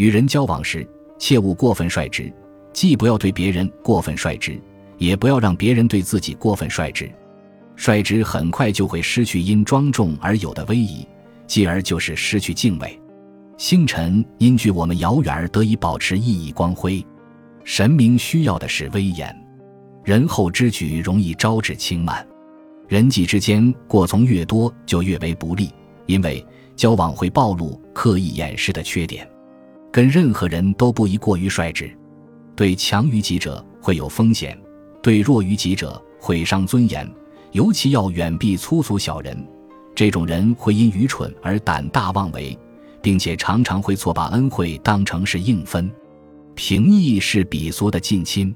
与人交往时，切勿过分率直，既不要对别人过分率直，也不要让别人对自己过分率直。率直很快就会失去因庄重而有的威仪，继而就是失去敬畏。星辰因距我们遥远而得以保持熠熠光辉，神明需要的是威严。仁厚之举容易招致轻慢，人际之间过从越多就越为不利，因为交往会暴露刻意掩饰的缺点。跟任何人都不宜过于率直，对强于己者会有风险，对弱于己者毁伤尊严。尤其要远避粗俗小人，这种人会因愚蠢而胆大妄为，并且常常会错把恩惠当成是应分。平易是鄙俗的近亲。